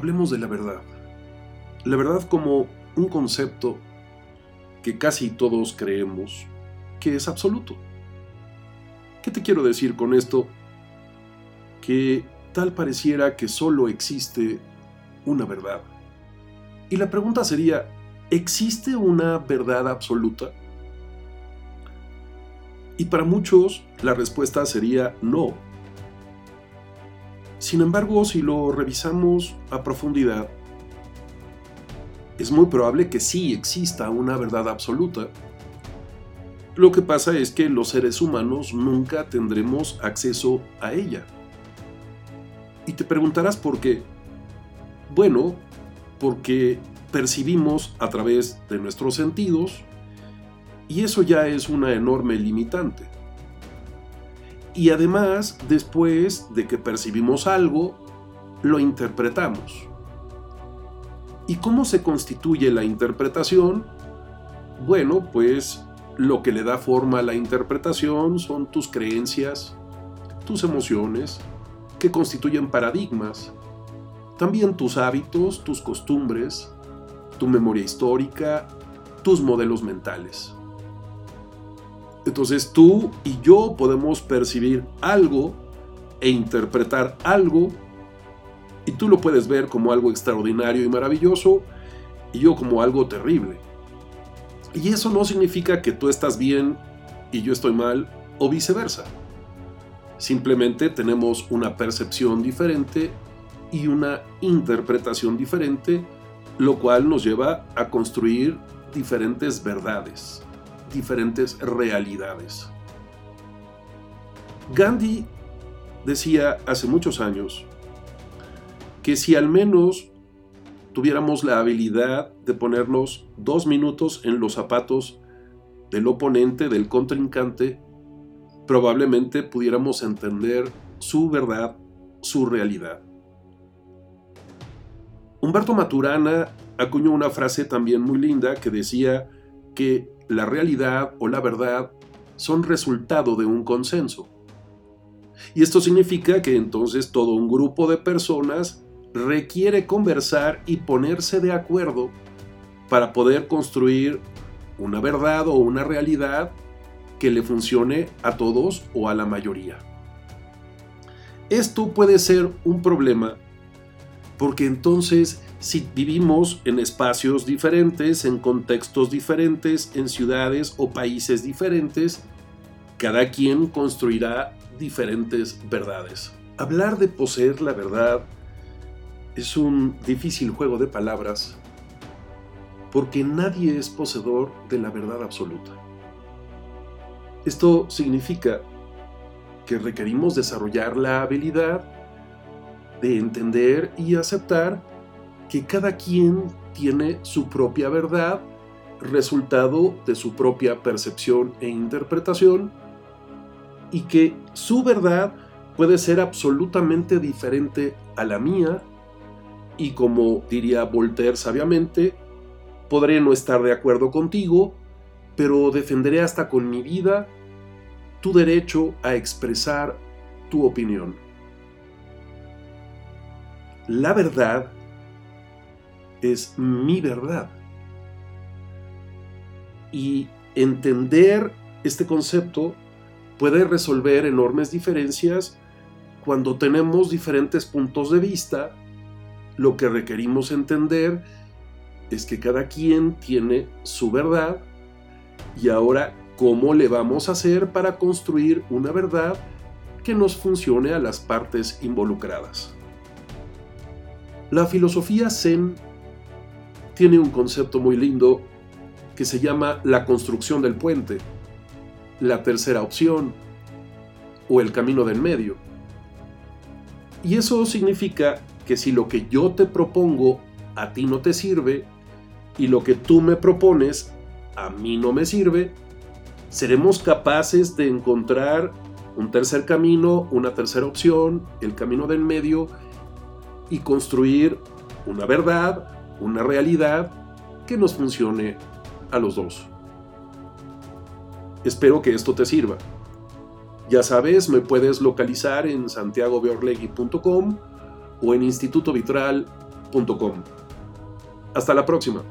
hablemos de la verdad. La verdad como un concepto que casi todos creemos que es absoluto. ¿Qué te quiero decir con esto? Que tal pareciera que solo existe una verdad. Y la pregunta sería, ¿existe una verdad absoluta? Y para muchos la respuesta sería no. Sin embargo, si lo revisamos a profundidad, es muy probable que sí exista una verdad absoluta. Lo que pasa es que los seres humanos nunca tendremos acceso a ella. Y te preguntarás por qué. Bueno, porque percibimos a través de nuestros sentidos y eso ya es una enorme limitante. Y además, después de que percibimos algo, lo interpretamos. ¿Y cómo se constituye la interpretación? Bueno, pues lo que le da forma a la interpretación son tus creencias, tus emociones, que constituyen paradigmas, también tus hábitos, tus costumbres, tu memoria histórica, tus modelos mentales. Entonces tú y yo podemos percibir algo e interpretar algo y tú lo puedes ver como algo extraordinario y maravilloso y yo como algo terrible. Y eso no significa que tú estás bien y yo estoy mal o viceversa. Simplemente tenemos una percepción diferente y una interpretación diferente, lo cual nos lleva a construir diferentes verdades, diferentes realidades. Gandhi decía hace muchos años que si al menos tuviéramos la habilidad de ponernos dos minutos en los zapatos del oponente, del contrincante, probablemente pudiéramos entender su verdad, su realidad. Humberto Maturana acuñó una frase también muy linda que decía que la realidad o la verdad son resultado de un consenso. Y esto significa que entonces todo un grupo de personas requiere conversar y ponerse de acuerdo para poder construir una verdad o una realidad que le funcione a todos o a la mayoría. Esto puede ser un problema porque entonces si vivimos en espacios diferentes, en contextos diferentes, en ciudades o países diferentes, cada quien construirá diferentes verdades. Hablar de poseer la verdad es un difícil juego de palabras porque nadie es poseedor de la verdad absoluta. Esto significa que requerimos desarrollar la habilidad de entender y aceptar que cada quien tiene su propia verdad, resultado de su propia percepción e interpretación, y que su verdad puede ser absolutamente diferente a la mía, y como diría Voltaire sabiamente, podré no estar de acuerdo contigo, pero defenderé hasta con mi vida tu derecho a expresar tu opinión. La verdad es mi verdad. Y entender este concepto puede resolver enormes diferencias cuando tenemos diferentes puntos de vista. Lo que requerimos entender es que cada quien tiene su verdad y ahora cómo le vamos a hacer para construir una verdad que nos funcione a las partes involucradas. La filosofía zen tiene un concepto muy lindo que se llama la construcción del puente, la tercera opción o el camino del medio. Y eso significa que si lo que yo te propongo a ti no te sirve y lo que tú me propones a mí no me sirve, seremos capaces de encontrar un tercer camino, una tercera opción, el camino del medio y construir una verdad, una realidad que nos funcione a los dos. Espero que esto te sirva. Ya sabes, me puedes localizar en santiagobeorlegui.com o en Instituto Vitral Hasta la próxima.